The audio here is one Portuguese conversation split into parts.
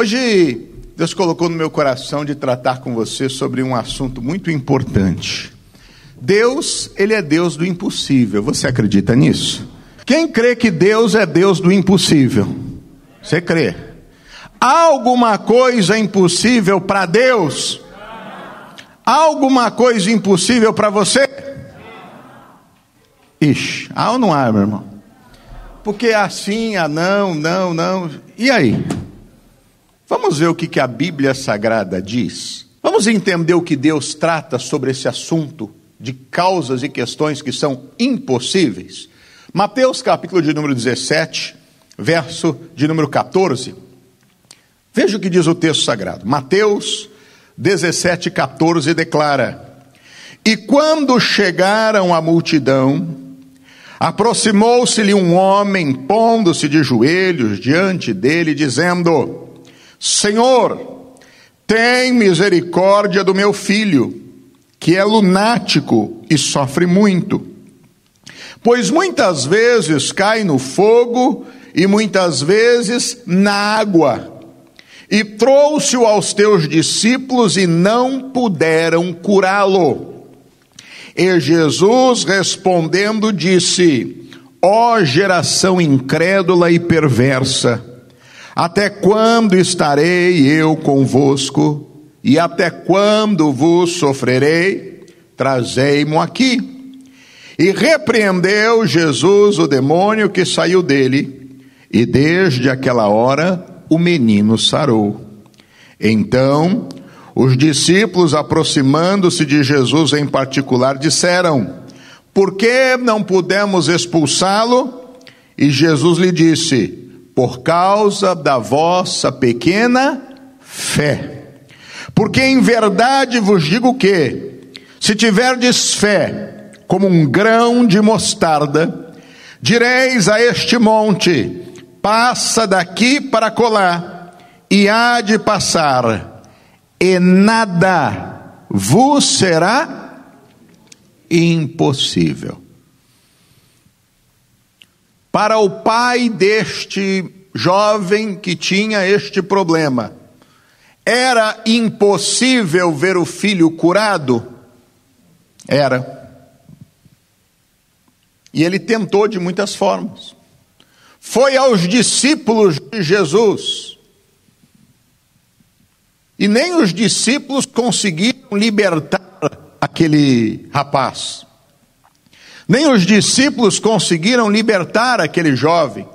Hoje, Deus colocou no meu coração de tratar com você sobre um assunto muito importante. Deus, Ele é Deus do impossível. Você acredita nisso? Quem crê que Deus é Deus do impossível? Você crê? Há alguma coisa impossível para Deus? Há alguma coisa impossível para você? Ixi, há ou não há, meu irmão? Porque assim, ah, não, não, não. E aí? Vamos ver o que, a Bíblia Sagrada diz? Vamos entender o que Deus trata sobre esse assunto de causas e questões que são impossíveis? Mateus, capítulo de número 17, verso de número 14. Veja o que diz o texto sagrado. Mateus 17, 14 declara: E quando chegaram a multidão, Aproximou-se-lhe um homem, pondo-se de joelhos diante dele, dizendo: Senhor, tem misericórdia do meu filho, que é lunático e sofre muito. Pois muitas vezes cai no fogo e muitas vezes na água. E trouxe-o aos teus discípulos e não puderam curá-lo. E Jesus respondendo disse: Ó geração incrédula e perversa, até quando estarei eu convosco? E até quando vos sofrerei? Trazei-mo aqui. E repreendeu Jesus o demônio que saiu dele, e desde aquela hora o menino sarou. Então os discípulos, aproximando-se de Jesus em particular, disseram: Por que não pudemos expulsá-lo? E Jesus lhe disse: Por causa da vossa pequena fé. Porque em verdade vos digo que, se tiverdes fé como um grão de mostarda, direis a este monte: Passa daqui para colar, e há de passar e nada vos será impossível. Para o pai deste jovem que tinha este problema, era impossível ver o filho curado? Era. E ele tentou de muitas formas. Foi aos discípulos de Jesus e nem os discípulos conseguiram libertar aquele rapaz. Nem os discípulos conseguiram libertar aquele jovem.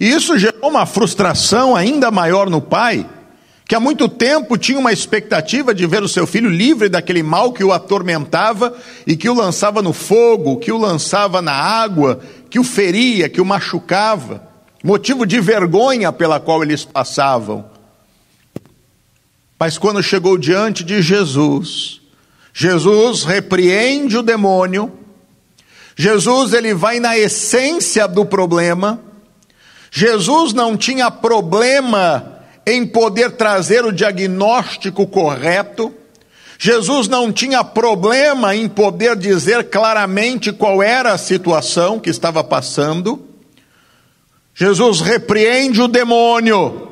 E isso gerou uma frustração ainda maior no pai, que há muito tempo tinha uma expectativa de ver o seu filho livre daquele mal que o atormentava e que o lançava no fogo, que o lançava na água, que o feria, que o machucava, motivo de vergonha pela qual eles passavam. Mas quando chegou diante de Jesus, Jesus repreende o demônio. Jesus ele vai na essência do problema. Jesus não tinha problema em poder trazer o diagnóstico correto. Jesus não tinha problema em poder dizer claramente qual era a situação que estava passando. Jesus repreende o demônio.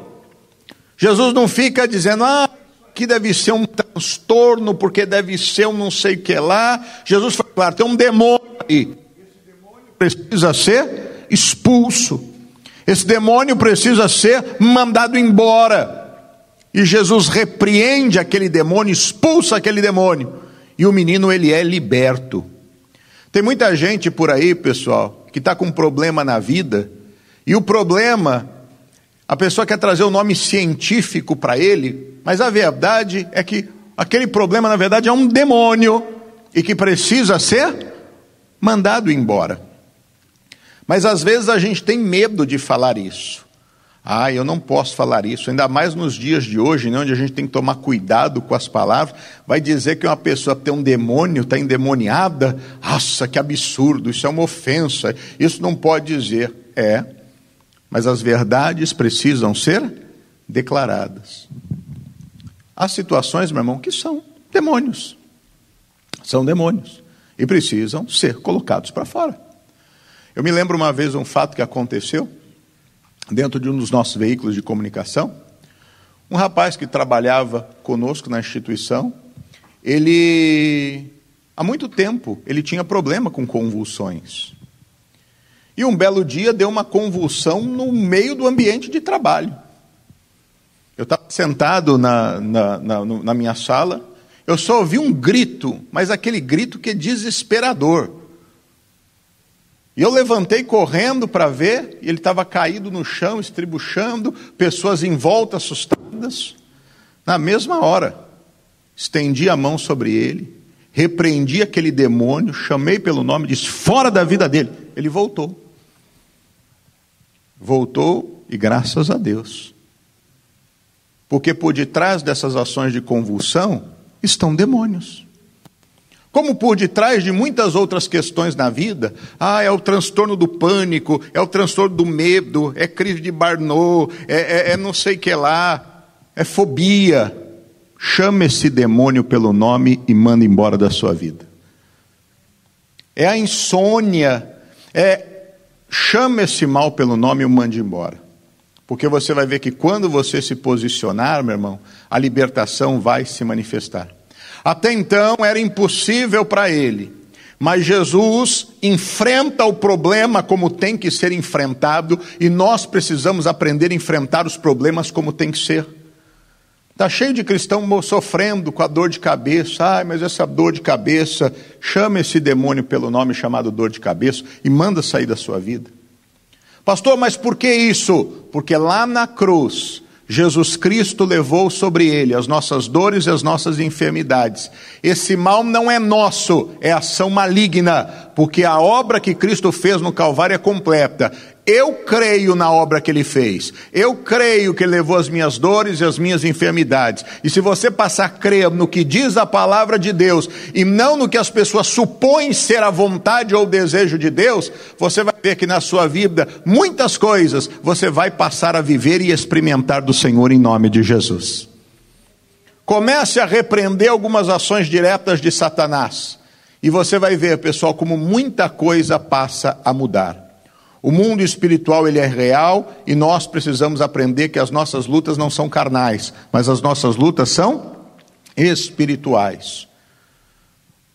Jesus não fica dizendo, ah, que deve ser um transtorno, porque deve ser um não sei o que lá. Jesus fala, claro, tem um demônio aí. Esse demônio precisa ser expulso. Esse demônio precisa ser mandado embora. E Jesus repreende aquele demônio, expulsa aquele demônio. E o menino, ele é liberto. Tem muita gente por aí, pessoal, que está com um problema na vida, e o problema, a pessoa quer trazer o um nome científico para ele, mas a verdade é que aquele problema, na verdade, é um demônio e que precisa ser mandado embora. Mas às vezes a gente tem medo de falar isso. Ah, eu não posso falar isso, ainda mais nos dias de hoje, né, onde a gente tem que tomar cuidado com as palavras. Vai dizer que uma pessoa tem um demônio, está endemoniada? Nossa, que absurdo, isso é uma ofensa, isso não pode dizer. É, mas as verdades precisam ser declaradas. Há situações, meu irmão, que são demônios. São demônios. E precisam ser colocados para fora. Eu me lembro uma vez um fato que aconteceu dentro de um dos nossos veículos de comunicação. Um rapaz que trabalhava conosco na instituição, ele há muito tempo ele tinha problema com convulsões. E um belo dia deu uma convulsão no meio do ambiente de trabalho. Eu estava sentado na, na, na, na, minha sala, eu só ouvi um grito, mas aquele grito que é desesperador. E eu levantei correndo para ver, e ele estava caído no chão, estribuchando, pessoas em volta assustadas. Na mesma hora, estendi a mão sobre ele, repreendi aquele demônio, chamei pelo nome, disse: fora da vida dele. Ele voltou. Voltou e graças a Deus. Porque por detrás dessas ações de convulsão estão demônios. Como por detrás de muitas outras questões na vida, ah, é o transtorno do pânico, é o transtorno do medo, é crise de Barnot, é, é, é não sei que lá, é fobia. Chama esse demônio pelo nome e manda embora da sua vida. É a insônia, é chama esse mal pelo nome e o mande embora. Porque você vai ver que quando você se posicionar, meu irmão, a libertação vai se manifestar. Até então era impossível para ele, mas Jesus enfrenta o problema como tem que ser enfrentado e nós precisamos aprender a enfrentar os problemas como tem que ser. Está cheio de cristão sofrendo com a dor de cabeça. Ai, mas essa dor de cabeça, chama esse demônio pelo nome chamado dor de cabeça e manda sair da sua vida. Pastor, mas por que isso? Porque lá na cruz, Jesus Cristo levou sobre ele as nossas dores e as nossas enfermidades. Esse mal não é nosso, é ação maligna, porque a obra que Cristo fez no Calvário é completa. Eu creio na obra que ele fez. Eu creio que ele levou as minhas dores e as minhas enfermidades. E se você passar a crer no que diz a palavra de Deus e não no que as pessoas supõem ser a vontade ou o desejo de Deus, você vai ver que na sua vida muitas coisas você vai passar a viver e experimentar do Senhor em nome de Jesus. Comece a repreender algumas ações diretas de Satanás. E você vai ver, pessoal, como muita coisa passa a mudar. O mundo espiritual ele é real e nós precisamos aprender que as nossas lutas não são carnais, mas as nossas lutas são espirituais.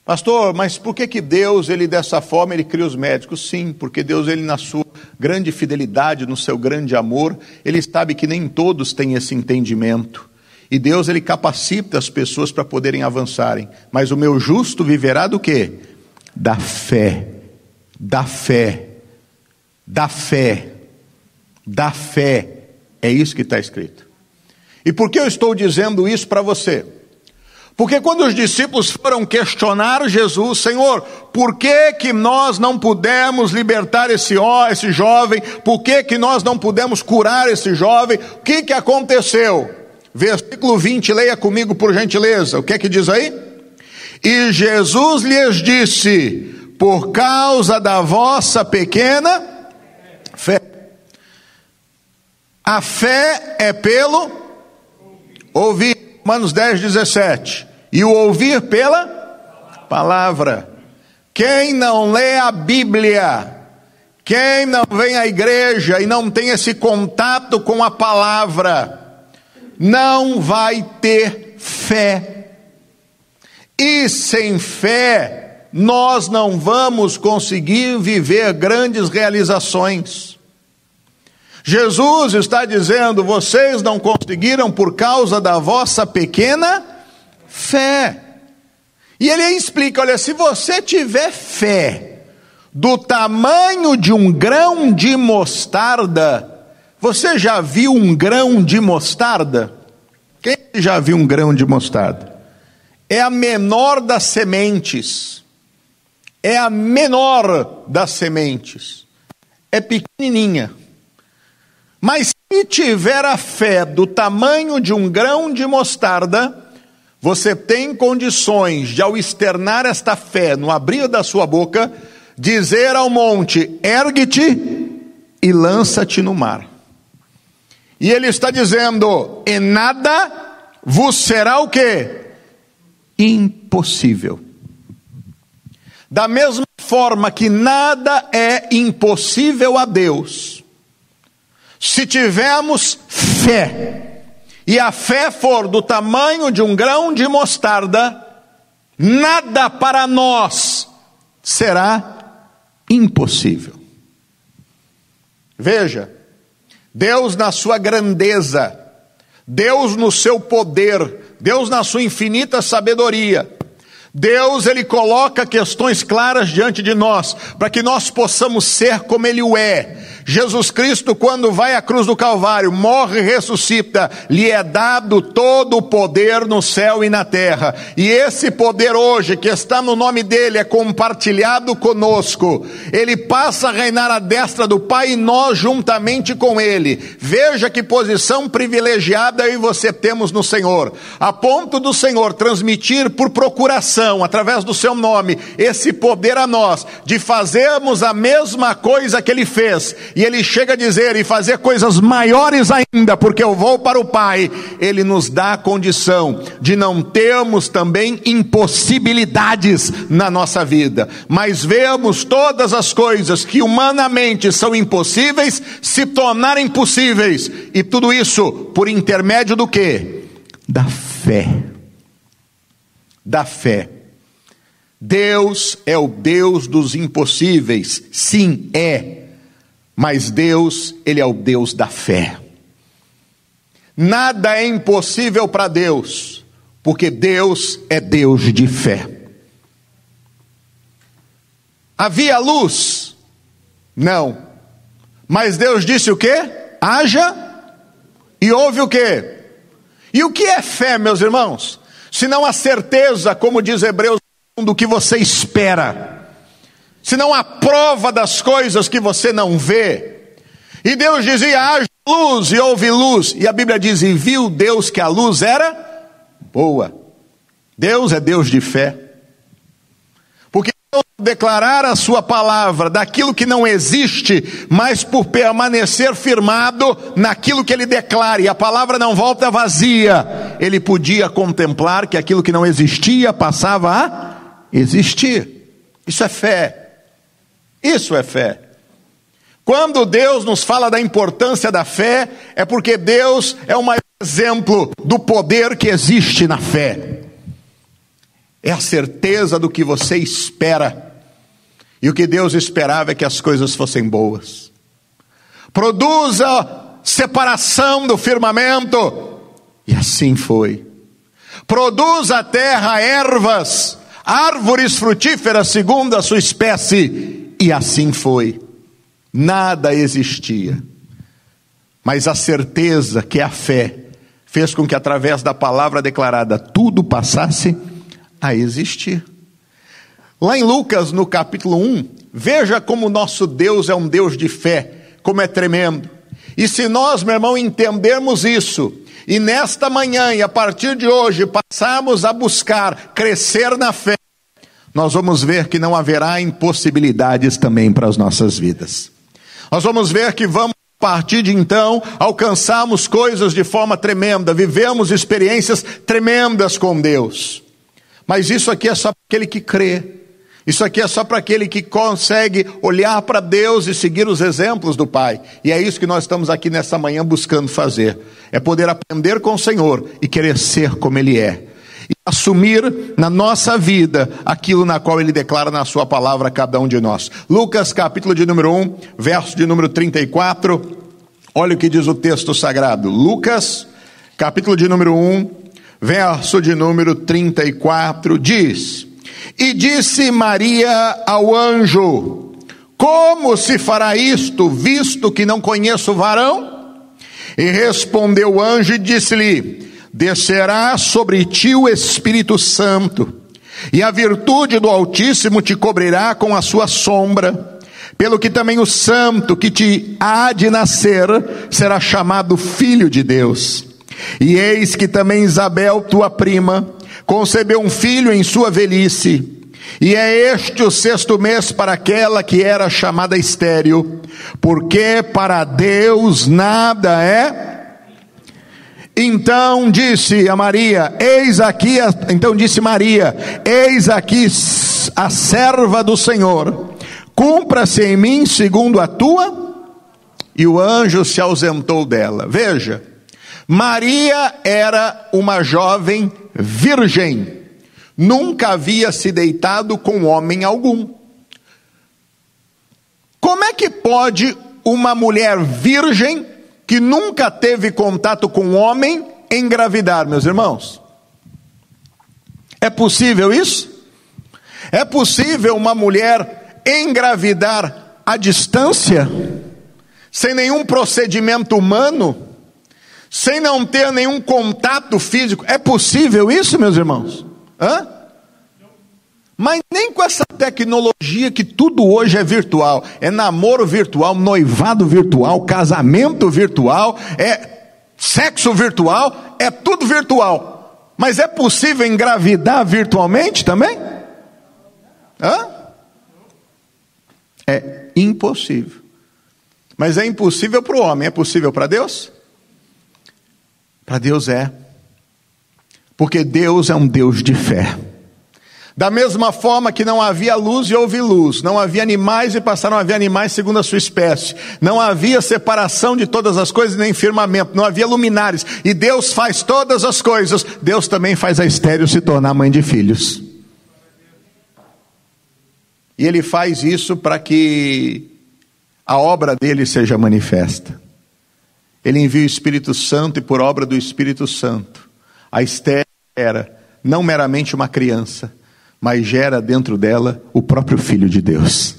Pastor, mas por que que Deus ele dessa forma ele cria os médicos? Sim, porque Deus ele na sua grande fidelidade, no seu grande amor, ele sabe que nem todos têm esse entendimento. E Deus ele capacita as pessoas para poderem avançarem. Mas o meu justo viverá do quê? Da fé. Da fé da fé. Da fé. É isso que está escrito. E por que eu estou dizendo isso para você? Porque quando os discípulos foram questionar Jesus, Senhor, por que que nós não pudemos libertar esse, esse jovem? Por que que nós não pudemos curar esse jovem? O que que aconteceu? Versículo 20, leia comigo por gentileza. O que é que diz aí? E Jesus lhes disse: Por causa da vossa pequena Fé. A fé é pelo ouvir. Romanos 10, 17. E o ouvir pela palavra. Quem não lê a Bíblia, quem não vem à igreja e não tem esse contato com a palavra, não vai ter fé. E sem fé, nós não vamos conseguir viver grandes realizações. Jesus está dizendo: vocês não conseguiram por causa da vossa pequena fé. E ele explica: olha, se você tiver fé do tamanho de um grão de mostarda, você já viu um grão de mostarda? Quem já viu um grão de mostarda? É a menor das sementes é a menor das sementes, é pequenininha. Mas se tiver a fé do tamanho de um grão de mostarda, você tem condições de, ao externar esta fé no abrir da sua boca, dizer ao monte: ergue-te e lança-te no mar. E ele está dizendo: e nada vos será o que? Impossível. Da mesma forma que nada é impossível a Deus, se tivermos fé e a fé for do tamanho de um grão de mostarda, nada para nós será impossível. Veja, Deus na sua grandeza, Deus no seu poder, Deus na sua infinita sabedoria, Deus, ele coloca questões claras diante de nós, para que nós possamos ser como ele o é. Jesus Cristo, quando vai à cruz do Calvário, morre e ressuscita, lhe é dado todo o poder no céu e na terra. E esse poder hoje, que está no nome dele, é compartilhado conosco. Ele passa a reinar à destra do Pai e nós juntamente com ele. Veja que posição privilegiada eu e você temos no Senhor, a ponto do Senhor transmitir por procuração através do seu nome, esse poder a nós, de fazermos a mesma coisa que ele fez, e ele chega a dizer, e fazer coisas maiores ainda, porque eu vou para o Pai, ele nos dá a condição de não termos também impossibilidades na nossa vida, mas vemos todas as coisas que humanamente são impossíveis se tornarem possíveis, e tudo isso por intermédio do que? Da fé. Da fé. Deus é o Deus dos impossíveis, sim, é, mas Deus, Ele é o Deus da fé. Nada é impossível para Deus, porque Deus é Deus de fé. Havia luz? Não. Mas Deus disse o que? Haja e houve o que? E o que é fé, meus irmãos? se não a certeza, como diz Hebreus, do que você espera, se não a prova das coisas que você não vê. E Deus dizia: haja luz, e houve luz. E a Bíblia diz: e viu Deus que a luz era boa. Deus é Deus de fé declarar a sua palavra daquilo que não existe, mas por permanecer firmado naquilo que ele declara, e a palavra não volta vazia, ele podia contemplar que aquilo que não existia passava a existir. Isso é fé. Isso é fé. Quando Deus nos fala da importância da fé, é porque Deus é o maior exemplo do poder que existe na fé. É a certeza do que você espera e o que Deus esperava é que as coisas fossem boas. Produza separação do firmamento. E assim foi. Produz a terra ervas, árvores frutíferas segundo a sua espécie. E assim foi. Nada existia. Mas a certeza que a fé fez com que através da palavra declarada tudo passasse a existir. Lá em Lucas, no capítulo 1, veja como nosso Deus é um Deus de fé, como é tremendo. E se nós, meu irmão, entendermos isso, e nesta manhã e a partir de hoje passarmos a buscar crescer na fé, nós vamos ver que não haverá impossibilidades também para as nossas vidas. Nós vamos ver que vamos a partir de então, alcançarmos coisas de forma tremenda, vivemos experiências tremendas com Deus. Mas isso aqui é só para aquele que crê. Isso aqui é só para aquele que consegue olhar para Deus e seguir os exemplos do Pai. E é isso que nós estamos aqui nessa manhã buscando fazer. É poder aprender com o Senhor e querer ser como Ele é. E assumir na nossa vida aquilo na qual Ele declara na Sua palavra a cada um de nós. Lucas, capítulo de número 1, verso de número 34. Olha o que diz o texto sagrado. Lucas, capítulo de número 1, verso de número 34, diz. E disse Maria ao anjo: Como se fará isto, visto que não conheço o varão? E respondeu o anjo e disse-lhe: Descerá sobre ti o Espírito Santo, e a virtude do Altíssimo te cobrirá com a sua sombra. Pelo que também o santo que te há de nascer será chamado filho de Deus. E eis que também Isabel, tua prima, concebeu um filho em sua velhice, e é este o sexto mês para aquela que era chamada estéril, porque para Deus nada é. Então disse a Maria: Eis aqui, a... então disse Maria: Eis aqui a serva do Senhor, cumpra-se em mim segundo a tua. E o anjo se ausentou dela. Veja, Maria era uma jovem virgem, nunca havia se deitado com homem algum. Como é que pode uma mulher virgem, que nunca teve contato com homem, engravidar, meus irmãos? É possível isso? É possível uma mulher engravidar à distância, sem nenhum procedimento humano? sem não ter nenhum contato físico. É possível isso, meus irmãos? Hã? Mas nem com essa tecnologia que tudo hoje é virtual, é namoro virtual, noivado virtual, casamento virtual, é sexo virtual, é tudo virtual. Mas é possível engravidar virtualmente também? Hã? É impossível. Mas é impossível para o homem, é possível para Deus? Para Deus é. Porque Deus é um Deus de fé. Da mesma forma que não havia luz e houve luz, não havia animais e passaram a haver animais segundo a sua espécie, não havia separação de todas as coisas nem firmamento, não havia luminares, e Deus faz todas as coisas, Deus também faz a estéreo se tornar mãe de filhos. E Ele faz isso para que a obra dele seja manifesta. Ele envia o Espírito Santo e por obra do Espírito Santo, a Esther era não meramente uma criança, mas gera dentro dela o próprio Filho de Deus.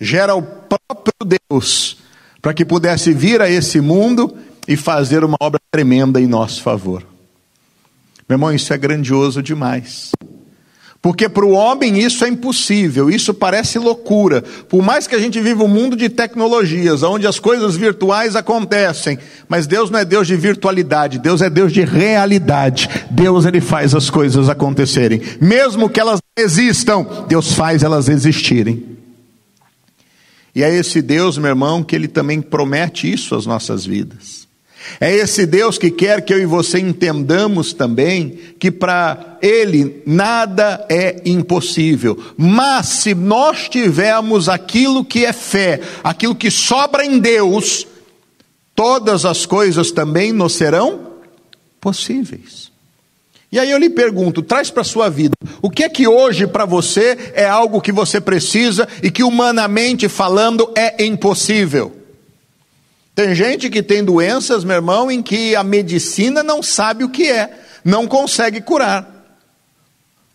Gera o próprio Deus, para que pudesse vir a esse mundo e fazer uma obra tremenda em nosso favor. Meu irmão, isso é grandioso demais. Porque para o homem isso é impossível, isso parece loucura. Por mais que a gente viva um mundo de tecnologias, onde as coisas virtuais acontecem, mas Deus não é Deus de virtualidade, Deus é Deus de realidade. Deus ele faz as coisas acontecerem, mesmo que elas existam, Deus faz elas existirem. E é esse Deus, meu irmão, que ele também promete isso às nossas vidas. É esse Deus que quer que eu e você entendamos também que para Ele nada é impossível. Mas se nós tivermos aquilo que é fé, aquilo que sobra em Deus, todas as coisas também nos serão possíveis. E aí eu lhe pergunto, traz para a sua vida, o que é que hoje para você é algo que você precisa e que humanamente falando é impossível? Tem gente que tem doenças, meu irmão, em que a medicina não sabe o que é, não consegue curar.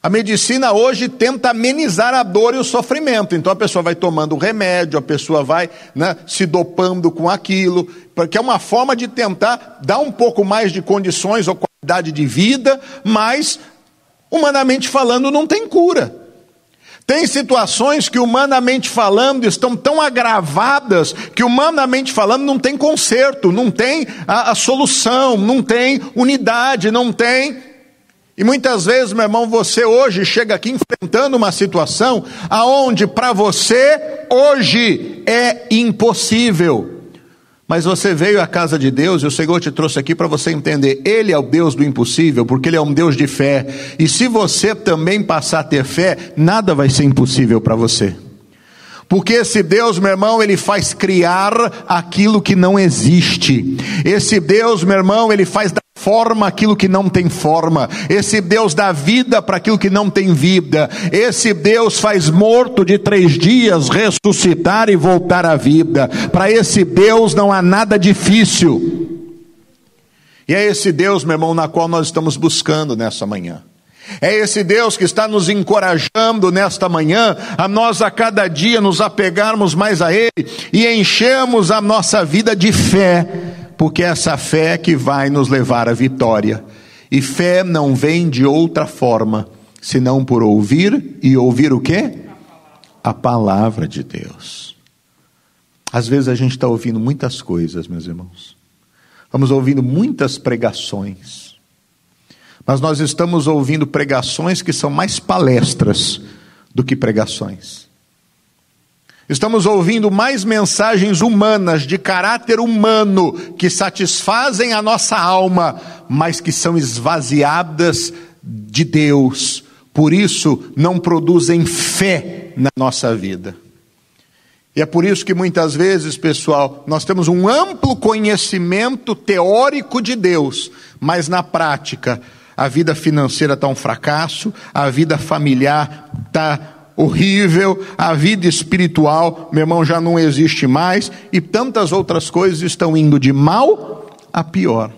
A medicina hoje tenta amenizar a dor e o sofrimento, então a pessoa vai tomando remédio, a pessoa vai né, se dopando com aquilo, porque é uma forma de tentar dar um pouco mais de condições ou qualidade de vida, mas, humanamente falando, não tem cura. Tem situações que, humanamente falando, estão tão agravadas que, humanamente falando, não tem conserto, não tem a, a solução, não tem unidade, não tem. E muitas vezes, meu irmão, você hoje chega aqui enfrentando uma situação aonde para você hoje é impossível. Mas você veio à casa de Deus e o Senhor te trouxe aqui para você entender: Ele é o Deus do impossível, porque Ele é um Deus de fé. E se você também passar a ter fé, nada vai ser impossível para você. Porque esse Deus, meu irmão, ele faz criar aquilo que não existe. Esse Deus, meu irmão, ele faz dar forma aquilo que não tem forma. Esse Deus dá vida para aquilo que não tem vida. Esse Deus faz morto de três dias ressuscitar e voltar à vida. Para esse Deus não há nada difícil. E é esse Deus, meu irmão, na qual nós estamos buscando nessa manhã. É esse Deus que está nos encorajando nesta manhã a nós a cada dia nos apegarmos mais a Ele e enchemos a nossa vida de fé, porque é essa fé que vai nos levar à vitória. E fé não vem de outra forma, senão por ouvir e ouvir o quê? A palavra de Deus. Às vezes a gente está ouvindo muitas coisas, meus irmãos. Vamos ouvindo muitas pregações mas nós estamos ouvindo pregações que são mais palestras do que pregações. Estamos ouvindo mais mensagens humanas, de caráter humano, que satisfazem a nossa alma, mas que são esvaziadas de Deus. Por isso, não produzem fé na nossa vida. E é por isso que muitas vezes, pessoal, nós temos um amplo conhecimento teórico de Deus, mas na prática, a vida financeira está um fracasso, a vida familiar está horrível, a vida espiritual, meu irmão, já não existe mais, e tantas outras coisas estão indo de mal a pior.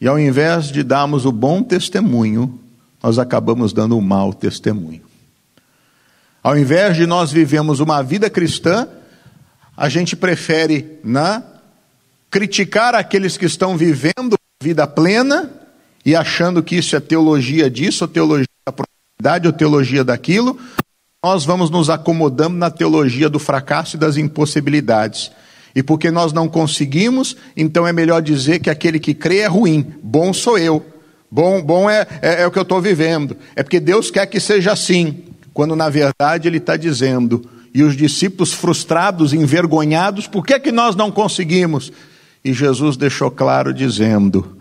E ao invés de darmos o bom testemunho, nós acabamos dando o mau testemunho. Ao invés de nós vivemos uma vida cristã, a gente prefere né, criticar aqueles que estão vivendo vida plena e achando que isso é teologia disso, ou teologia da prosperidade, ou teologia daquilo, nós vamos nos acomodando na teologia do fracasso e das impossibilidades. E porque nós não conseguimos, então é melhor dizer que aquele que crê é ruim, bom sou eu. Bom, bom é, é, é o que eu estou vivendo. É porque Deus quer que seja assim, quando na verdade Ele está dizendo, e os discípulos frustrados, envergonhados, por que, que nós não conseguimos? E Jesus deixou claro dizendo: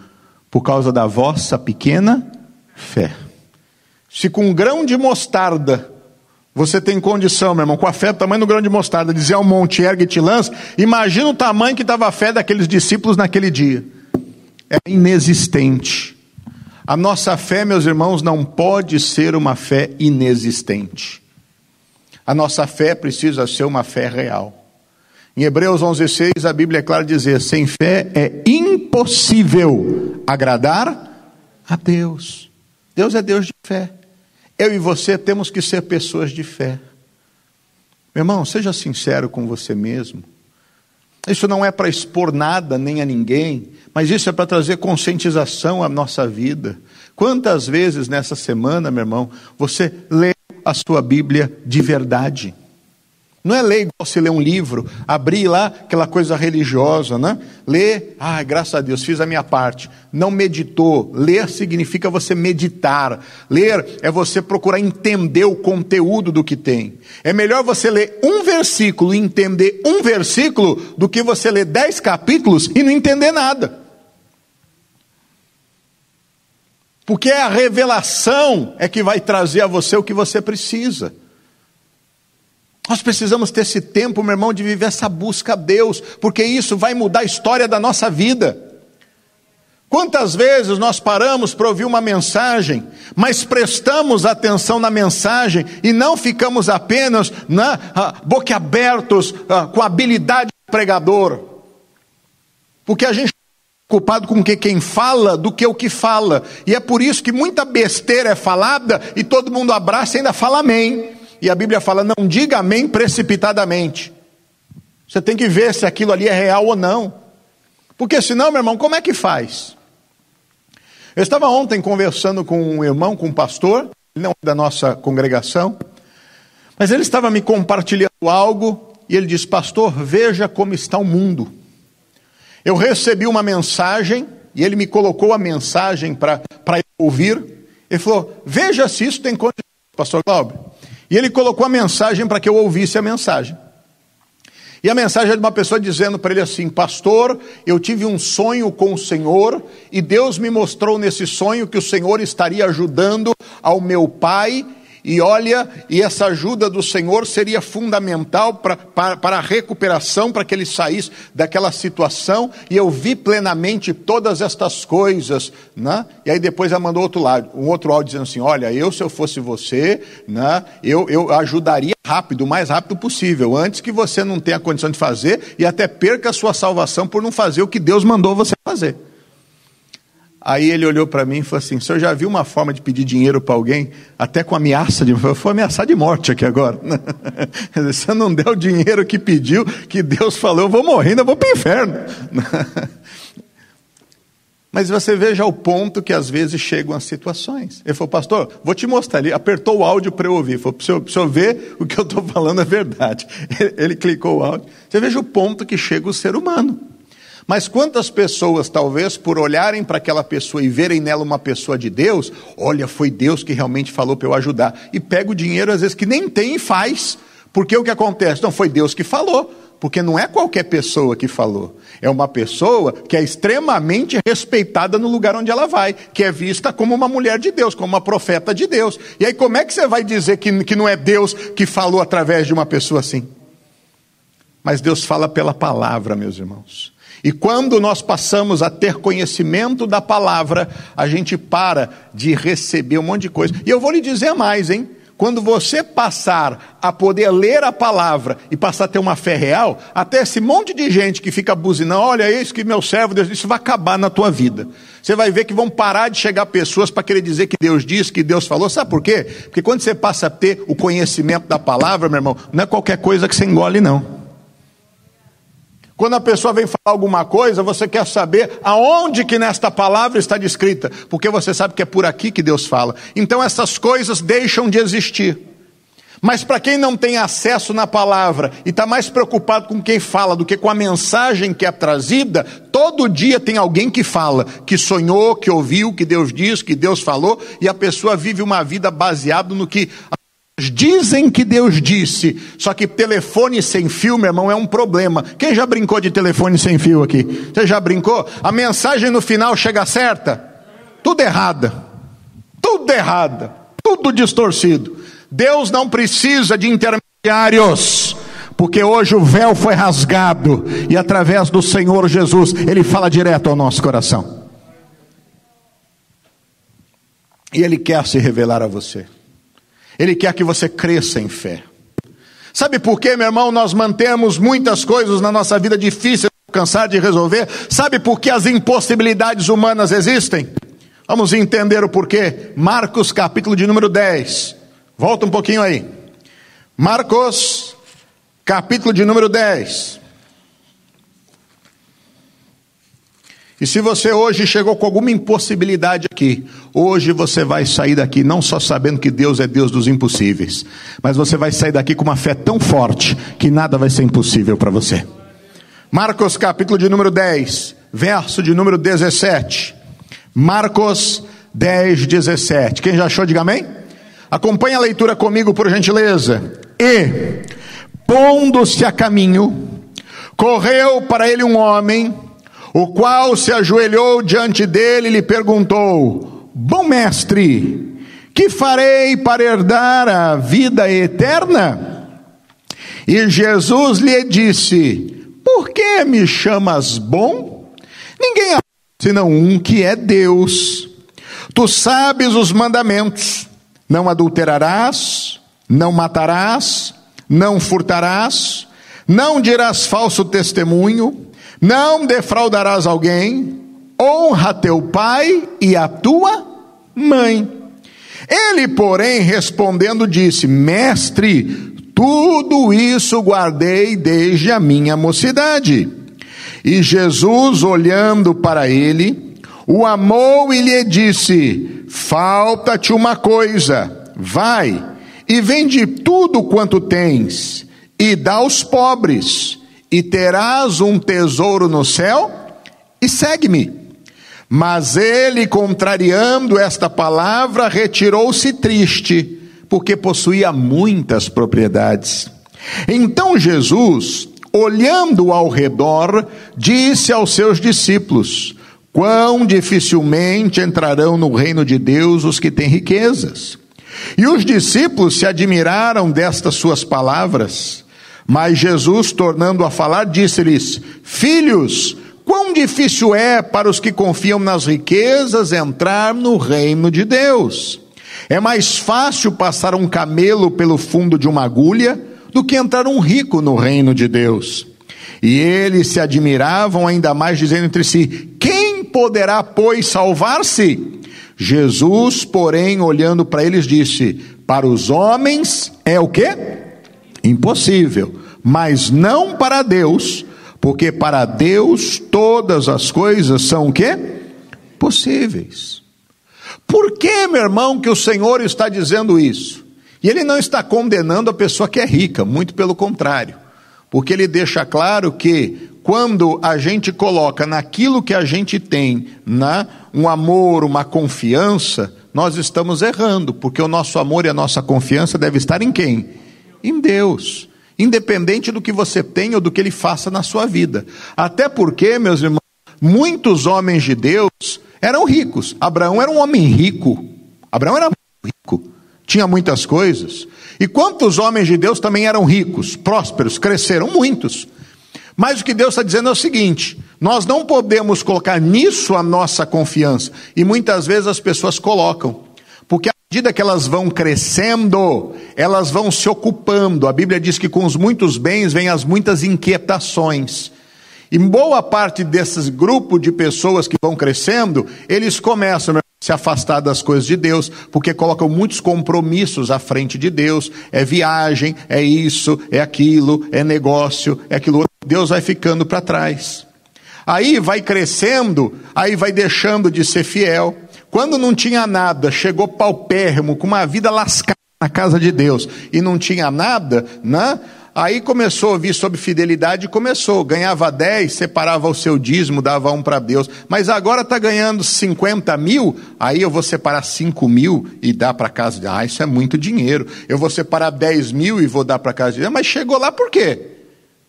por causa da vossa pequena fé. Se com um grão de mostarda você tem condição, meu irmão, com a fé do tamanho do grão de mostarda, dizer ao monte, ergue e te lança, imagina o tamanho que estava a fé daqueles discípulos naquele dia. É inexistente. A nossa fé, meus irmãos, não pode ser uma fé inexistente. A nossa fé precisa ser uma fé real. Em Hebreus 11:6 a Bíblia é clara dizer: sem fé é impossível agradar a Deus. Deus é Deus de fé. Eu e você temos que ser pessoas de fé. Meu irmão, seja sincero com você mesmo. Isso não é para expor nada nem a ninguém, mas isso é para trazer conscientização à nossa vida. Quantas vezes nessa semana, meu irmão, você lê a sua Bíblia de verdade? Não é ler igual se lê um livro, abrir lá aquela coisa religiosa, né? Ler, ah, graças a Deus, fiz a minha parte. Não meditou. Ler significa você meditar. Ler é você procurar entender o conteúdo do que tem. É melhor você ler um versículo e entender um versículo do que você ler dez capítulos e não entender nada. Porque é a revelação é que vai trazer a você o que você precisa. Nós precisamos ter esse tempo, meu irmão, de viver essa busca a Deus, porque isso vai mudar a história da nossa vida. Quantas vezes nós paramos para ouvir uma mensagem, mas prestamos atenção na mensagem e não ficamos apenas na, ah, boquiabertos ah, com a habilidade do pregador? Porque a gente está preocupado com que quem fala do que o que fala, e é por isso que muita besteira é falada e todo mundo abraça e ainda fala amém. E a Bíblia fala: não diga amém precipitadamente. Você tem que ver se aquilo ali é real ou não. Porque senão, meu irmão, como é que faz? Eu estava ontem conversando com um irmão, com um pastor, ele não é da nossa congregação, mas ele estava me compartilhando algo e ele disse: Pastor, veja como está o mundo. Eu recebi uma mensagem e ele me colocou a mensagem para ouvir. Ele falou: Veja se isso tem condição, Pastor Glauber. E ele colocou a mensagem para que eu ouvisse a mensagem. E a mensagem é de uma pessoa dizendo para ele assim: Pastor, eu tive um sonho com o Senhor, e Deus me mostrou nesse sonho que o Senhor estaria ajudando ao meu pai e olha, e essa ajuda do Senhor seria fundamental para, a recuperação, para que ele saísse daquela situação, e eu vi plenamente todas estas coisas, né? e aí depois ela mandou outro lado, um outro áudio dizendo assim, olha, eu se eu fosse você, né, eu, eu ajudaria rápido, o mais rápido possível, antes que você não tenha condição de fazer, e até perca a sua salvação por não fazer o que Deus mandou você fazer. Aí ele olhou para mim e falou assim: o senhor já viu uma forma de pedir dinheiro para alguém, até com ameaça de. Eu vou ameaçar de morte aqui agora. Se eu não der o dinheiro que pediu, que Deus falou, eu vou morrer, ainda vou para o inferno. Mas você veja o ponto que às vezes chegam as situações. Ele falou, pastor, vou te mostrar. Ele apertou o áudio para eu ouvir. Falou, para o senhor, ver o que eu estou falando é verdade. Ele clicou o áudio. Você veja o ponto que chega o ser humano. Mas quantas pessoas, talvez, por olharem para aquela pessoa e verem nela uma pessoa de Deus, olha, foi Deus que realmente falou para eu ajudar, e pega o dinheiro às vezes que nem tem e faz, porque o que acontece? Não foi Deus que falou, porque não é qualquer pessoa que falou, é uma pessoa que é extremamente respeitada no lugar onde ela vai, que é vista como uma mulher de Deus, como uma profeta de Deus. E aí, como é que você vai dizer que, que não é Deus que falou através de uma pessoa assim? Mas Deus fala pela palavra, meus irmãos. E quando nós passamos a ter conhecimento da palavra, a gente para de receber um monte de coisa. E eu vou lhe dizer mais, hein? Quando você passar a poder ler a palavra e passar a ter uma fé real, até esse monte de gente que fica buzinando, olha isso que meu servo Deus, isso vai acabar na tua vida. Você vai ver que vão parar de chegar pessoas para querer dizer que Deus disse, que Deus falou. Sabe por quê? Porque quando você passa a ter o conhecimento da palavra, meu irmão, não é qualquer coisa que você engole, não. Quando a pessoa vem falar alguma coisa, você quer saber aonde que nesta palavra está descrita, porque você sabe que é por aqui que Deus fala. Então essas coisas deixam de existir. Mas para quem não tem acesso na palavra e está mais preocupado com quem fala do que com a mensagem que é trazida, todo dia tem alguém que fala, que sonhou, que ouviu, que Deus disse, que Deus falou, e a pessoa vive uma vida baseada no que Dizem que Deus disse, só que telefone sem fio, meu irmão, é um problema. Quem já brincou de telefone sem fio aqui? Você já brincou? A mensagem no final chega certa? Tudo errada. Tudo errada. Tudo distorcido. Deus não precisa de intermediários. Porque hoje o véu foi rasgado e através do Senhor Jesus ele fala direto ao nosso coração. E ele quer se revelar a você. Ele quer que você cresça em fé. Sabe por que, meu irmão, nós mantemos muitas coisas na nossa vida difíceis de alcançar, de resolver? Sabe por que as impossibilidades humanas existem? Vamos entender o porquê. Marcos, capítulo de número 10. Volta um pouquinho aí. Marcos, capítulo de número 10. E se você hoje chegou com alguma impossibilidade aqui, hoje você vai sair daqui não só sabendo que Deus é Deus dos impossíveis, mas você vai sair daqui com uma fé tão forte que nada vai ser impossível para você. Marcos capítulo de número 10, verso de número 17. Marcos 10, 17. Quem já achou, diga amém? Acompanhe a leitura comigo, por gentileza. E, pondo-se a caminho, correu para ele um homem o qual se ajoelhou diante dele e lhe perguntou: Bom mestre, que farei para herdar a vida eterna? E Jesus lhe disse: Por que me chamas bom? Ninguém há senão um que é Deus. Tu sabes os mandamentos: não adulterarás, não matarás, não furtarás, não dirás falso testemunho não defraudarás alguém, honra teu pai e a tua mãe. Ele, porém, respondendo, disse: Mestre, tudo isso guardei desde a minha mocidade. E Jesus, olhando para ele, o amou e lhe disse: Falta-te uma coisa, vai e vende tudo quanto tens e dá aos pobres e terás um tesouro no céu, e segue-me. Mas ele, contrariando esta palavra, retirou-se triste, porque possuía muitas propriedades. Então Jesus, olhando ao redor, disse aos seus discípulos: Quão dificilmente entrarão no reino de Deus os que têm riquezas. E os discípulos se admiraram destas suas palavras. Mas Jesus, tornando a falar, disse-lhes: Filhos, quão difícil é para os que confiam nas riquezas entrar no reino de Deus. É mais fácil passar um camelo pelo fundo de uma agulha do que entrar um rico no reino de Deus. E eles se admiravam ainda mais, dizendo entre si: Quem poderá, pois, salvar-se? Jesus, porém, olhando para eles, disse: Para os homens é o quê? Impossível, mas não para Deus, porque para Deus todas as coisas são o quê? Possíveis. Por que, meu irmão, que o Senhor está dizendo isso? E ele não está condenando a pessoa que é rica, muito pelo contrário. Porque ele deixa claro que quando a gente coloca naquilo que a gente tem, na um amor, uma confiança, nós estamos errando, porque o nosso amor e a nossa confiança deve estar em quem? Em Deus. independente do que você tem ou do que ele faça na sua vida. Até porque, meus irmãos, muitos homens de Deus eram ricos. Abraão era um homem rico. Abraão era rico, tinha muitas coisas. E quantos homens de Deus também eram ricos, prósperos, cresceram? Muitos. Mas o que Deus está dizendo é o seguinte: nós não podemos colocar nisso a nossa confiança. E muitas vezes as pessoas colocam, medida que elas vão crescendo, elas vão se ocupando. A Bíblia diz que com os muitos bens vêm as muitas inquietações. E boa parte desses grupos de pessoas que vão crescendo, eles começam se afastar das coisas de Deus, porque colocam muitos compromissos à frente de Deus. É viagem, é isso, é aquilo, é negócio, é aquilo outro. Deus vai ficando para trás. Aí vai crescendo, aí vai deixando de ser fiel. Quando não tinha nada, chegou paupérrimo, com uma vida lascada na casa de Deus, e não tinha nada, né? Aí começou a ouvir sobre fidelidade, começou, ganhava 10, separava o seu dízimo, dava um para Deus. Mas agora está ganhando 50 mil, aí eu vou separar 5 mil e dar para casa. Ah, isso é muito dinheiro. Eu vou separar 10 mil e vou dar para casa. De... Mas chegou lá por quê?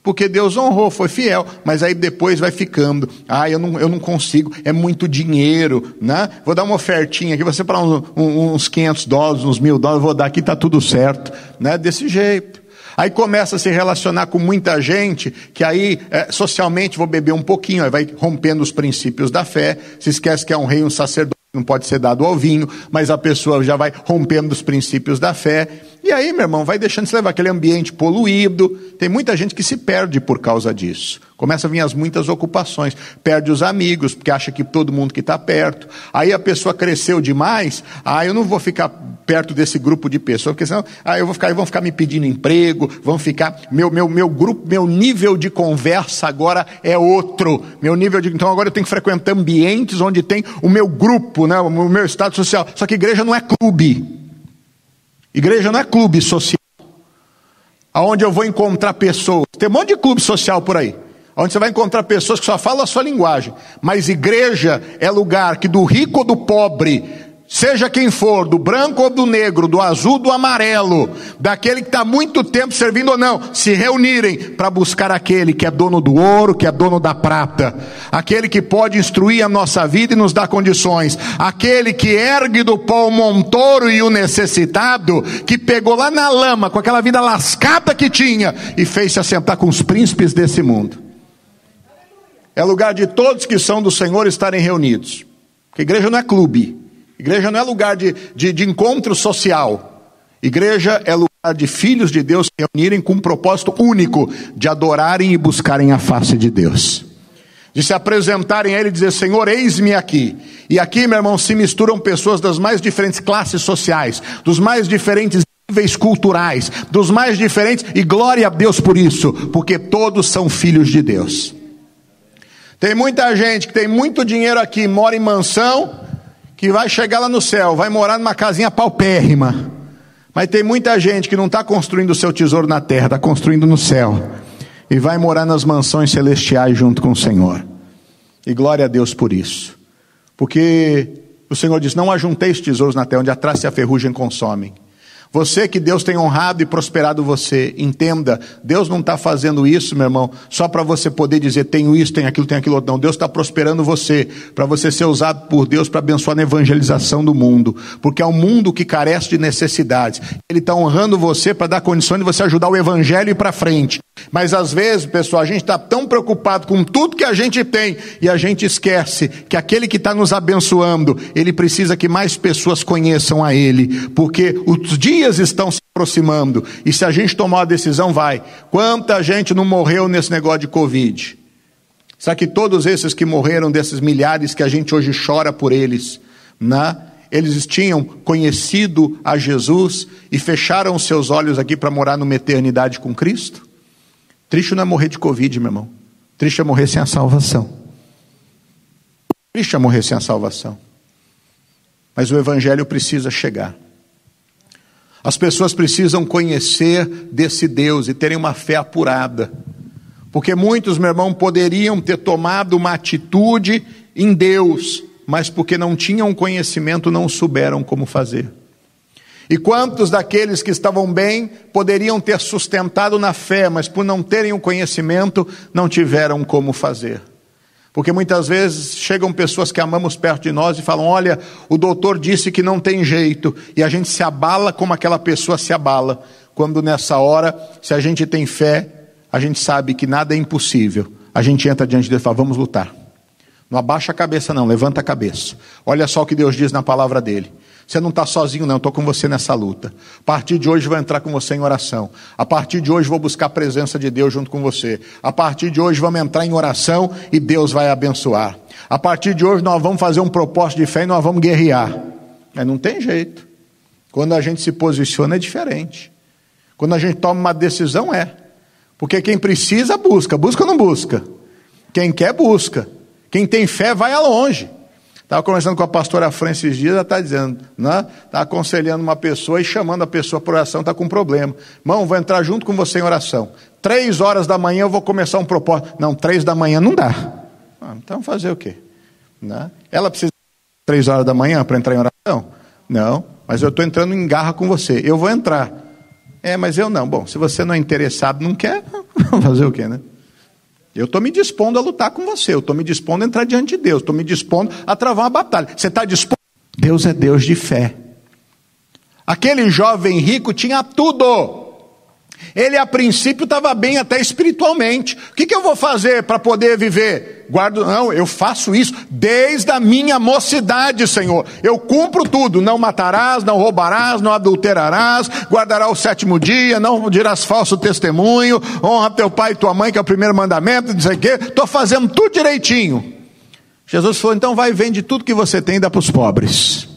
Porque Deus honrou, foi fiel, mas aí depois vai ficando. Ah, eu não, eu não consigo, é muito dinheiro, né? Vou dar uma ofertinha aqui, você para uns, uns 500 dólares, uns mil dólares, vou dar aqui, está tudo certo, né? Desse jeito. Aí começa a se relacionar com muita gente, que aí é, socialmente vou beber um pouquinho, aí vai rompendo os princípios da fé, se esquece que é um rei, um sacerdote, não pode ser dado ao vinho, mas a pessoa já vai rompendo os princípios da fé. E aí, meu irmão, vai deixando se levar aquele ambiente poluído. Tem muita gente que se perde por causa disso. Começa a vir as muitas ocupações, perde os amigos, porque acha que todo mundo que está perto. Aí a pessoa cresceu demais, ah, eu não vou ficar perto desse grupo de pessoas, porque senão, ah, eu vou ficar, vão ficar me pedindo emprego, vão ficar, meu, meu, meu grupo, meu nível de conversa agora é outro. Meu nível de, então agora eu tenho que frequentar ambientes onde tem o meu grupo, né, o meu estado social. Só que igreja não é clube. Igreja não é clube social. Aonde eu vou encontrar pessoas. Tem um monte de clube social por aí onde você vai encontrar pessoas que só falam a sua linguagem. Mas igreja é lugar que do rico ou do pobre, seja quem for, do branco ou do negro, do azul, do amarelo, daquele que está muito tempo servindo ou não, se reunirem para buscar aquele que é dono do ouro, que é dono da prata, aquele que pode instruir a nossa vida e nos dar condições, aquele que ergue do pó o montouro e o necessitado, que pegou lá na lama com aquela vida lascada que tinha e fez se assentar com os príncipes desse mundo. É lugar de todos que são do Senhor estarem reunidos. Porque igreja não é clube. Igreja não é lugar de, de, de encontro social. Igreja é lugar de filhos de Deus se reunirem com um propósito único de adorarem e buscarem a face de Deus. De se apresentarem a Ele e dizer: Senhor, eis-me aqui. E aqui, meu irmão, se misturam pessoas das mais diferentes classes sociais, dos mais diferentes níveis culturais, dos mais diferentes, e glória a Deus por isso, porque todos são filhos de Deus. Tem muita gente que tem muito dinheiro aqui, mora em mansão, que vai chegar lá no céu, vai morar numa casinha paupérrima. Mas tem muita gente que não está construindo o seu tesouro na terra, está construindo no céu. E vai morar nas mansões celestiais junto com o Senhor. E glória a Deus por isso. Porque o Senhor diz: Não ajunteis tesouros na terra, onde a traça e a ferrugem consomem. Você que Deus tem honrado e prosperado você, entenda, Deus não está fazendo isso, meu irmão, só para você poder dizer tenho isso, tenho aquilo, tenho aquilo. Não, Deus está prosperando você, para você ser usado por Deus para abençoar a evangelização do mundo, porque é um mundo que carece de necessidades. Ele está honrando você para dar condições de você ajudar o evangelho ir para frente. Mas às vezes, pessoal, a gente está tão preocupado com tudo que a gente tem e a gente esquece que aquele que está nos abençoando, ele precisa que mais pessoas conheçam a Ele, porque os dias estão se aproximando e se a gente tomar uma decisão, vai. Quanta gente não morreu nesse negócio de Covid? Sabe que todos esses que morreram, desses milhares que a gente hoje chora por eles, né? eles tinham conhecido a Jesus e fecharam seus olhos aqui para morar numa eternidade com Cristo? Triste não é morrer de Covid, meu irmão. Triste é morrer sem a salvação. Triste é morrer sem a salvação. Mas o Evangelho precisa chegar. As pessoas precisam conhecer desse Deus e terem uma fé apurada. Porque muitos, meu irmão, poderiam ter tomado uma atitude em Deus, mas porque não tinham conhecimento, não souberam como fazer. E quantos daqueles que estavam bem poderiam ter sustentado na fé, mas por não terem o conhecimento, não tiveram como fazer? Porque muitas vezes chegam pessoas que amamos perto de nós e falam: Olha, o doutor disse que não tem jeito, e a gente se abala como aquela pessoa se abala, quando nessa hora, se a gente tem fé, a gente sabe que nada é impossível. A gente entra diante de Deus e fala: Vamos lutar. Não abaixa a cabeça, não, levanta a cabeça. Olha só o que Deus diz na palavra dele. Você não está sozinho, não, estou com você nessa luta. A partir de hoje vou entrar com você em oração. A partir de hoje vou buscar a presença de Deus junto com você. A partir de hoje vamos entrar em oração e Deus vai abençoar. A partir de hoje nós vamos fazer um propósito de fé e nós vamos guerrear. Mas não tem jeito. Quando a gente se posiciona é diferente. Quando a gente toma uma decisão é. Porque quem precisa busca, busca ou não busca? Quem quer busca. Quem tem fé vai a longe. Estava conversando com a pastora Francis Dias, ela está dizendo, né? Está aconselhando uma pessoa e chamando a pessoa por oração, está com um problema. Irmão, vou entrar junto com você em oração. Três horas da manhã eu vou começar um propósito. Não, três da manhã não dá. Ah, então fazer o quê? Né? Ela precisa três horas da manhã para entrar em oração? Não, mas eu estou entrando em garra com você. Eu vou entrar. É, mas eu não. Bom, se você não é interessado, não quer, fazer o quê, né? Eu estou me dispondo a lutar com você, eu estou me dispondo a entrar diante de Deus, estou me dispondo a travar uma batalha. Você está disposto? Deus é Deus de fé. Aquele jovem rico tinha tudo. Ele a princípio estava bem até espiritualmente. O que, que eu vou fazer para poder viver? Guardo, não, eu faço isso desde a minha mocidade, Senhor. Eu cumpro tudo: não matarás, não roubarás, não adulterarás, guardará o sétimo dia, não dirás falso testemunho, honra teu pai e tua mãe, que é o primeiro mandamento, não sei o quê. Estou fazendo tudo direitinho. Jesus falou: então vai e vende tudo que você tem e dá para os pobres.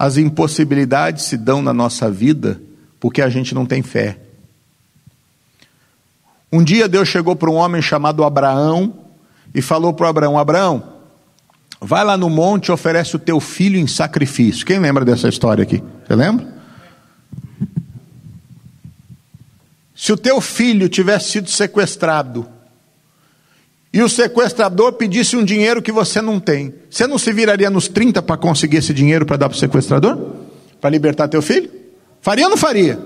As impossibilidades se dão na nossa vida porque a gente não tem fé. Um dia Deus chegou para um homem chamado Abraão e falou para Abraão: Abraão, vai lá no monte e oferece o teu filho em sacrifício. Quem lembra dessa história aqui? Você lembra? Se o teu filho tivesse sido sequestrado e o sequestrador pedisse um dinheiro que você não tem, você não se viraria nos 30 para conseguir esse dinheiro para dar para o sequestrador? Para libertar teu filho? Faria ou não faria?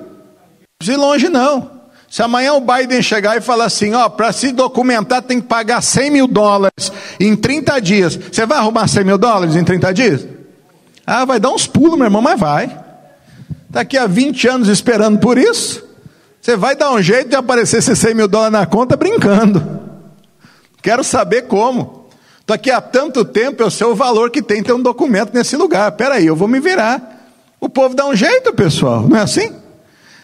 De longe não. Se amanhã o Biden chegar e falar assim, ó, para se documentar tem que pagar 100 mil dólares em 30 dias, você vai arrumar 100 mil dólares em 30 dias? Ah, vai dar uns pulos, meu irmão, mas vai. Daqui a 20 anos esperando por isso, você vai dar um jeito de aparecer esses 100 mil dólares na conta brincando. Quero saber como. Daqui a tanto tempo eu sei o valor que tem ter um documento nesse lugar. Espera aí, eu vou me virar. O povo dá um jeito, pessoal, não é assim?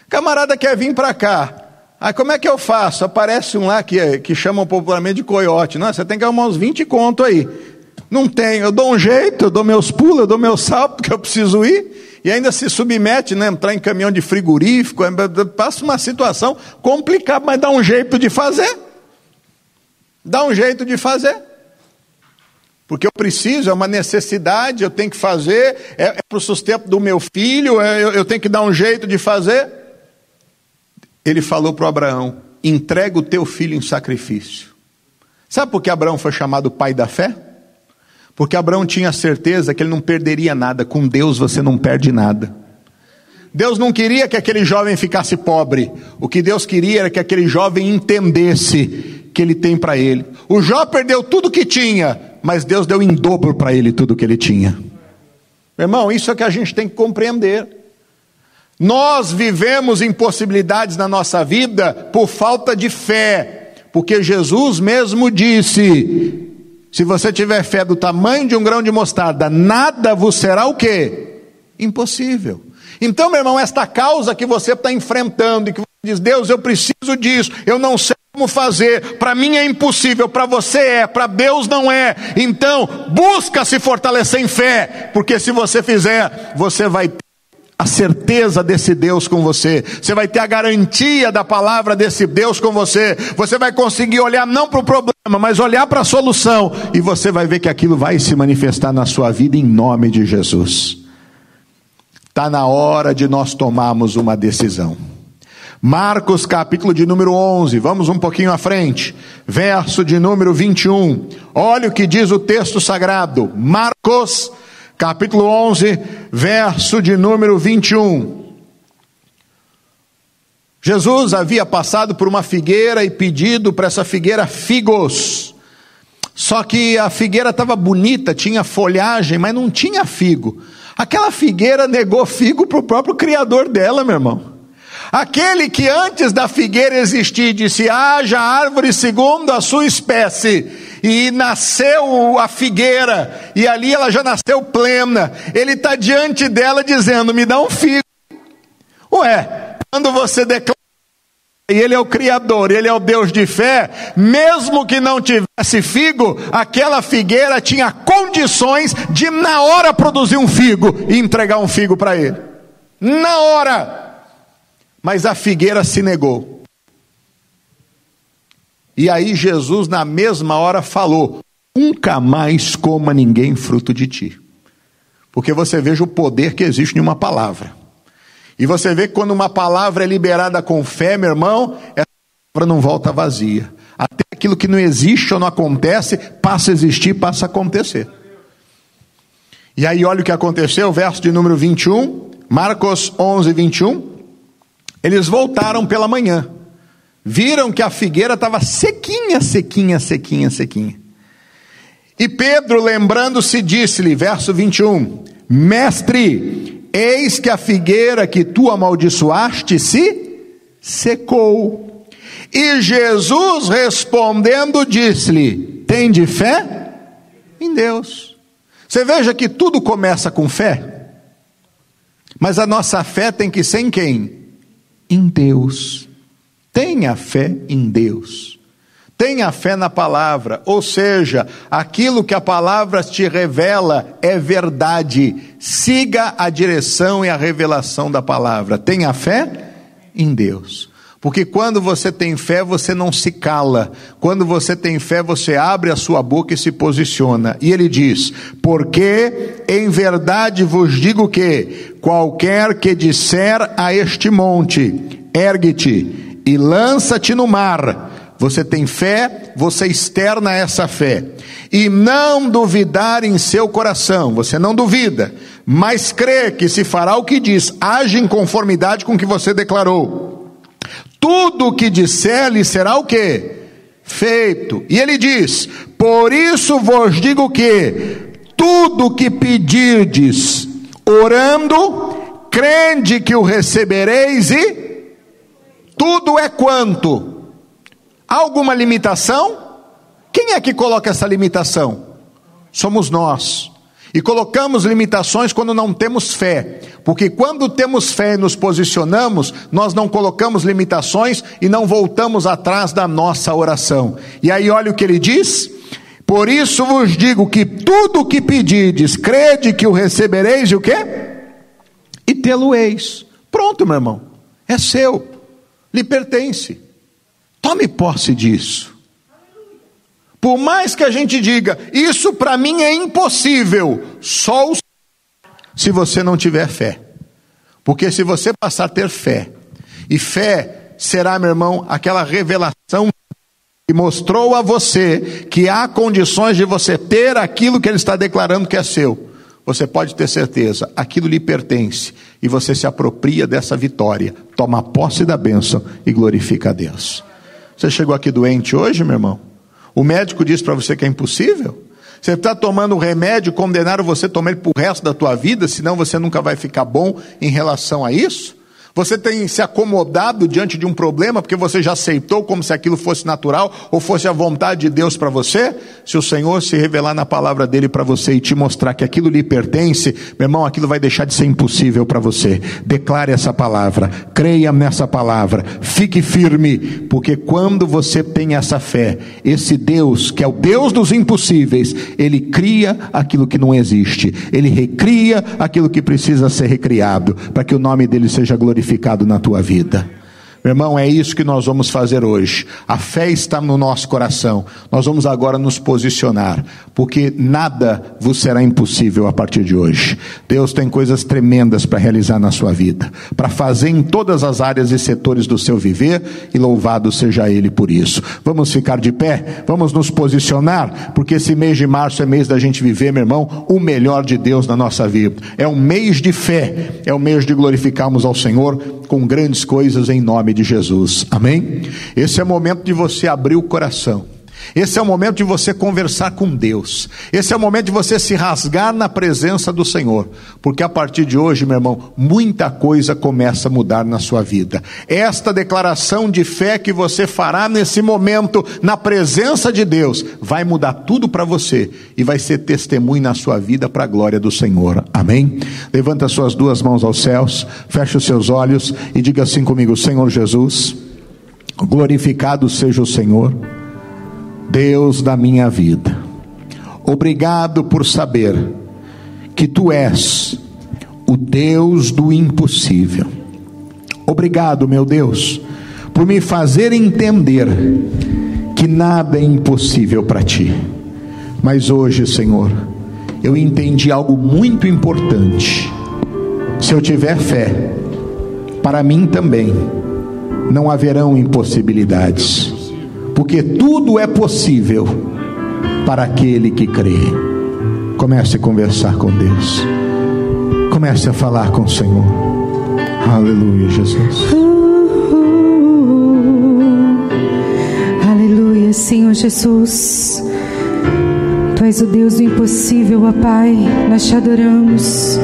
Camarada quer vir para cá. Aí como é que eu faço? Aparece um lá que, que chamam popularmente de coiote. Não, você tem que arrumar uns 20 conto aí. Não tem, eu dou um jeito, eu dou meus pulos, eu dou meu salto, porque eu preciso ir, e ainda se submete, né, entrar em caminhão de frigorífico, passa uma situação complicada, mas dá um jeito de fazer. Dá um jeito de fazer. Porque eu preciso, é uma necessidade, eu tenho que fazer, é, é para o sustento do meu filho, é, eu, eu tenho que dar um jeito de fazer. Ele falou para Abraão: entrega o teu filho em sacrifício. Sabe por que Abraão foi chamado pai da fé? Porque Abraão tinha certeza que ele não perderia nada, com Deus você não perde nada. Deus não queria que aquele jovem ficasse pobre, o que Deus queria era que aquele jovem entendesse que ele tem para ele. O Jó perdeu tudo que tinha, mas Deus deu em dobro para ele tudo que ele tinha. Irmão, isso é que a gente tem que compreender. Nós vivemos impossibilidades na nossa vida por falta de fé, porque Jesus mesmo disse: se você tiver fé do tamanho de um grão de mostarda, nada vos será o quê? Impossível. Então, meu irmão, esta causa que você está enfrentando e que você diz, Deus, eu preciso disso, eu não sei como fazer, para mim é impossível, para você é, para Deus não é. Então, busca se fortalecer em fé, porque se você fizer, você vai ter a certeza desse Deus com você, você vai ter a garantia da palavra desse Deus com você, você vai conseguir olhar não para o problema, mas olhar para a solução, e você vai ver que aquilo vai se manifestar na sua vida em nome de Jesus. Está na hora de nós tomarmos uma decisão. Marcos, capítulo de número 11, vamos um pouquinho à frente, verso de número 21. Olha o que diz o texto sagrado. Marcos, capítulo 11, verso de número 21. Jesus havia passado por uma figueira e pedido para essa figueira figos. Só que a figueira estava bonita, tinha folhagem, mas não tinha figo. Aquela figueira negou figo para o próprio criador dela, meu irmão. Aquele que antes da figueira existir disse: haja árvore segundo a sua espécie, e nasceu a figueira, e ali ela já nasceu plena. Ele está diante dela dizendo: me dá um figo. Ué, quando você declara e Ele é o Criador, Ele é o Deus de fé, mesmo que não tivesse figo, aquela figueira tinha condições de na hora produzir um figo e entregar um figo para Ele. Na hora! Mas a figueira se negou. E aí Jesus, na mesma hora, falou: Nunca mais coma ninguém fruto de ti. Porque você veja o poder que existe em uma palavra. E você vê que quando uma palavra é liberada com fé, meu irmão, essa palavra não volta vazia. Até aquilo que não existe ou não acontece, passa a existir, passa a acontecer. E aí, olha o que aconteceu, verso de número 21, Marcos 11, 21. Eles voltaram pela manhã, viram que a figueira estava sequinha, sequinha, sequinha, sequinha. E Pedro, lembrando-se, disse-lhe, verso 21, Mestre, eis que a figueira que tu amaldiçoaste se secou. E Jesus respondendo disse-lhe: Tem de fé em Deus. Você veja que tudo começa com fé, mas a nossa fé tem que ser em quem? Em Deus. Tenha fé em Deus. Tenha fé na palavra, ou seja, aquilo que a palavra te revela é verdade. Siga a direção e a revelação da palavra. Tenha fé em Deus. Porque quando você tem fé, você não se cala. Quando você tem fé, você abre a sua boca e se posiciona. E ele diz: Porque em verdade vos digo que qualquer que disser a este monte, ergue-te e lança-te no mar. Você tem fé, você externa essa fé. E não duvidar em seu coração, você não duvida, mas crê que se fará o que diz, age em conformidade com o que você declarou tudo o que disser lhe será o que? Feito. E ele diz: Por isso vos digo que tudo o que pedirdes, orando, crende que o recebereis e tudo é quanto? Alguma limitação? Quem é que coloca essa limitação? Somos nós. E colocamos limitações quando não temos fé, porque quando temos fé e nos posicionamos, nós não colocamos limitações e não voltamos atrás da nossa oração. E aí olha o que ele diz: Por isso vos digo que tudo o que pedides, crede que o recebereis e o quê? E tê-lo-eis. Pronto, meu irmão. É seu. Lhe pertence. Tome posse disso. Por mais que a gente diga, isso para mim é impossível, só o se você não tiver fé. Porque se você passar a ter fé, e fé será, meu irmão, aquela revelação que mostrou a você que há condições de você ter aquilo que ele está declarando que é seu. Você pode ter certeza, aquilo lhe pertence e você se apropria dessa vitória, toma posse da bênção e glorifica a Deus. Você chegou aqui doente hoje, meu irmão? O médico diz para você que é impossível? Você está tomando um remédio, condenaram você a tomar ele para o resto da tua vida, senão você nunca vai ficar bom em relação a isso? Você tem se acomodado diante de um problema porque você já aceitou como se aquilo fosse natural ou fosse a vontade de Deus para você? Se o Senhor se revelar na palavra dele para você e te mostrar que aquilo lhe pertence, meu irmão, aquilo vai deixar de ser impossível para você. Declare essa palavra, creia nessa palavra, fique firme, porque quando você tem essa fé, esse Deus, que é o Deus dos impossíveis, ele cria aquilo que não existe, ele recria aquilo que precisa ser recriado, para que o nome dele seja glorificado glorificado na tua vida. Meu irmão, é isso que nós vamos fazer hoje. A fé está no nosso coração. Nós vamos agora nos posicionar, porque nada vos será impossível a partir de hoje. Deus tem coisas tremendas para realizar na sua vida, para fazer em todas as áreas e setores do seu viver, e louvado seja Ele por isso. Vamos ficar de pé, vamos nos posicionar, porque esse mês de março é mês da gente viver, meu irmão, o melhor de Deus na nossa vida. É um mês de fé, é um mês de glorificarmos ao Senhor com grandes coisas em nome de Jesus. Amém? Esse é o momento de você abrir o coração. Esse é o momento de você conversar com Deus. Esse é o momento de você se rasgar na presença do Senhor. Porque a partir de hoje, meu irmão, muita coisa começa a mudar na sua vida. Esta declaração de fé que você fará nesse momento, na presença de Deus, vai mudar tudo para você e vai ser testemunho na sua vida para a glória do Senhor. Amém? Levanta suas duas mãos aos céus, feche os seus olhos e diga assim comigo: Senhor Jesus, glorificado seja o Senhor Deus da minha vida. Obrigado por saber que tu és o Deus do impossível. Obrigado, meu Deus, por me fazer entender que nada é impossível para ti. Mas hoje, Senhor, eu entendi algo muito importante. Se eu tiver fé, para mim também não haverão impossibilidades porque tudo é possível para aquele que crê. Comece a conversar com Deus, comece a falar com o Senhor. Aleluia, Jesus. aleluia, Senhor Jesus. Tu és o Deus do impossível, ó Pai. Nós te adoramos.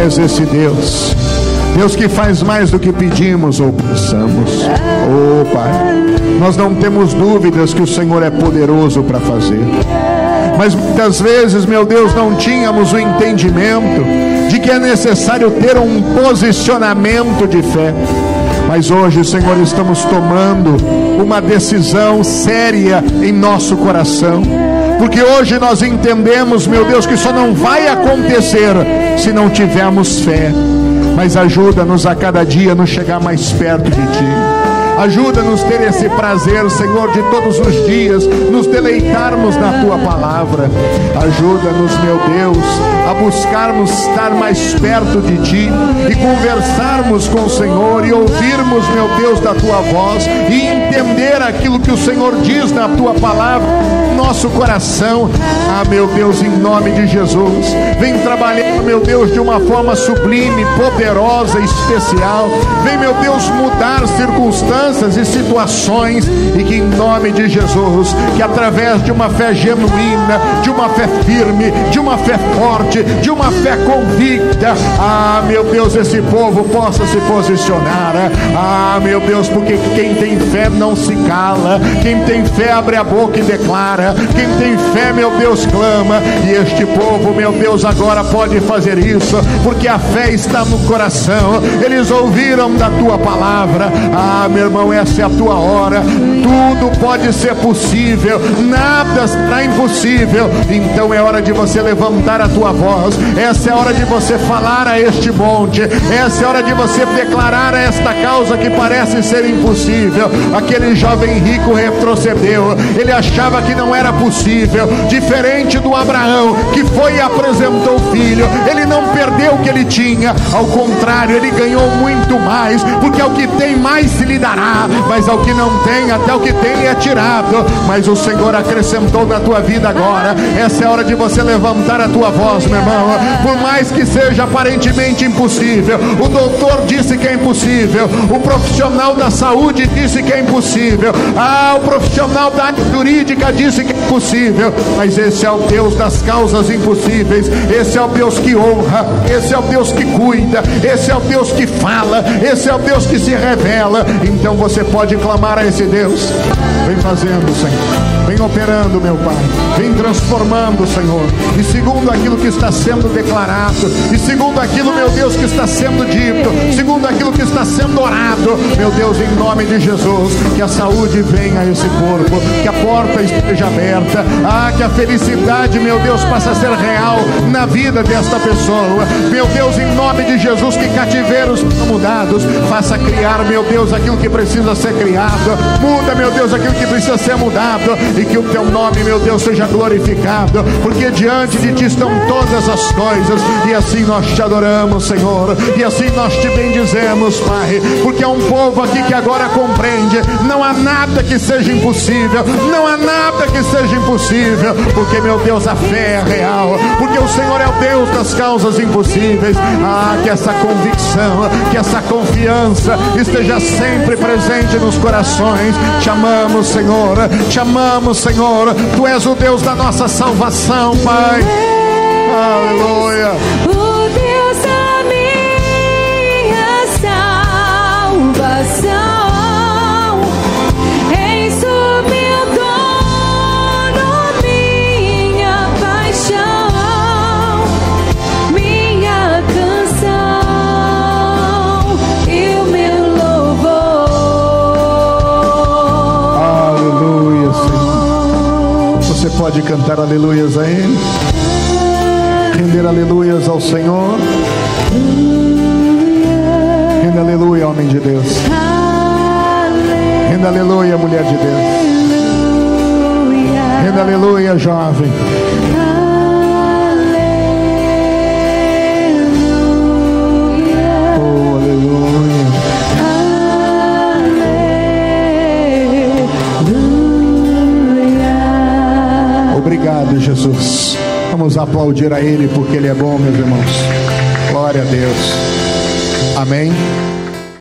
És esse Deus. Deus que faz mais do que pedimos ou pensamos. Oh, Pai, nós não temos dúvidas que o Senhor é poderoso para fazer. Mas muitas vezes, meu Deus, não tínhamos o entendimento de que é necessário ter um posicionamento de fé. Mas hoje, Senhor, estamos tomando uma decisão séria em nosso coração. Porque hoje nós entendemos, meu Deus, que isso não vai acontecer se não tivermos fé. Mas ajuda-nos a cada dia a nos chegar mais perto de Ti. Ajuda-nos ter esse prazer, Senhor, de todos os dias nos deleitarmos na tua palavra. Ajuda-nos, meu Deus, a buscarmos estar mais perto de ti e conversarmos com o Senhor e ouvirmos, meu Deus, da tua voz e entender aquilo que o Senhor diz na tua palavra, nosso coração. Ah, meu Deus, em nome de Jesus, vem trabalhar, meu Deus, de uma forma sublime, poderosa, especial. Vem, meu Deus, mudar circunstâncias e situações e que em nome de Jesus, que através de uma fé genuína, de uma fé firme, de uma fé forte, de uma fé convicta, ah, meu Deus, esse povo possa se posicionar. Ah, meu Deus, porque quem tem fé não se cala, quem tem fé abre a boca e declara, quem tem fé, meu Deus, clama, e este povo, meu Deus, agora pode fazer isso, porque a fé está no coração, eles ouviram da tua palavra. Ah, meu irmão, essa é a tua hora, tudo pode ser possível, nada está impossível, então é hora de você levantar a tua voz, essa é a hora de você falar a este monte, essa é a hora de você declarar a esta causa que parece ser impossível. Aquele jovem rico retrocedeu, ele achava que não era possível, diferente do Abraão que foi e apresentou o filho, ele não perdeu o que ele tinha, ao contrário, ele ganhou muito mais, porque ao que tem mais se lhe dará, mas ao que não tem, até o que tem é tirado. Mas o Senhor acrescentou na tua vida agora. Essa é a hora de você levantar a tua voz, meu irmão. Por mais que seja aparentemente impossível, o doutor disse que é impossível, o profissional da saúde disse que é impossível, ah, o profissional da área jurídica disse que é impossível, mas esse é o Deus das causas impossíveis, esse é o Deus que honra, esse é o Deus que cuida, esse é o Deus que fala, esse é o Deus que se revela. Então você pode clamar a esse Deus. Vem fazendo, Senhor. Operando, meu Pai. Vem transformando, Senhor. E segundo aquilo que está sendo declarado, e segundo aquilo, meu Deus, que está sendo dito, segundo aquilo que está sendo orado, meu Deus, em nome de Jesus, que a saúde venha a esse corpo, que a porta esteja aberta, ah, que a felicidade, meu Deus, possa ser real na vida desta pessoa. Meu Deus, em nome de Jesus, que cativeiros mudados, faça criar, meu Deus, aquilo que precisa ser criado. Muda, meu Deus, aquilo que precisa ser mudado e que o teu nome, meu Deus, seja glorificado, porque diante de ti estão todas as coisas, e assim nós te adoramos, Senhor, e assim nós te bendizemos, Pai, porque é um povo aqui que agora compreende: não há nada que seja impossível, não há nada que seja impossível, porque, meu Deus, a fé é real, porque o Senhor é o Deus das causas impossíveis. Ah, que essa convicção, que essa confiança esteja sempre presente nos corações. Te amamos, Senhor, te amamos, Senhor. Tu és o Deus da nossa salvação, Pai. Aleluia. Pode cantar aleluias a Ele, render aleluias ao Senhor. Renda aleluia, homem de Deus. Renda aleluia, mulher de Deus. Renda aleluia, jovem. Obrigado, Jesus. Vamos aplaudir a Ele porque Ele é bom, meus irmãos. Glória a Deus. Amém.